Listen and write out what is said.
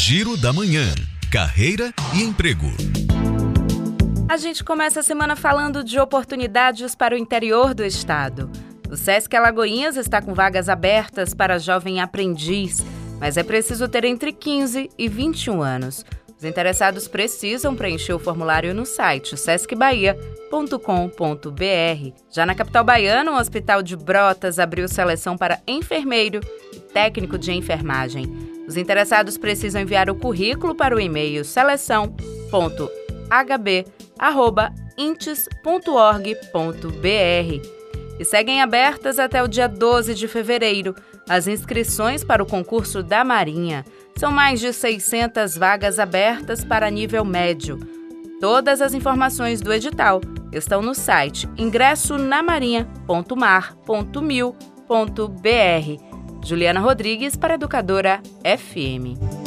Giro da Manhã. Carreira e emprego. A gente começa a semana falando de oportunidades para o interior do estado. O Sesc Alagoinhas está com vagas abertas para jovem aprendiz, mas é preciso ter entre 15 e 21 anos. Os interessados precisam preencher o formulário no site sescbahia.com.br. Já na capital baiana, o Hospital de Brotas abriu seleção para enfermeiro e técnico de enfermagem. Os interessados precisam enviar o currículo para o e-mail seleção.hb.intes.org.br e seguem abertas até o dia 12 de fevereiro as inscrições para o concurso da Marinha. São mais de 600 vagas abertas para nível médio. Todas as informações do edital estão no site ingressonamarinha.mar.mil.br. Juliana Rodrigues para Educadora FM.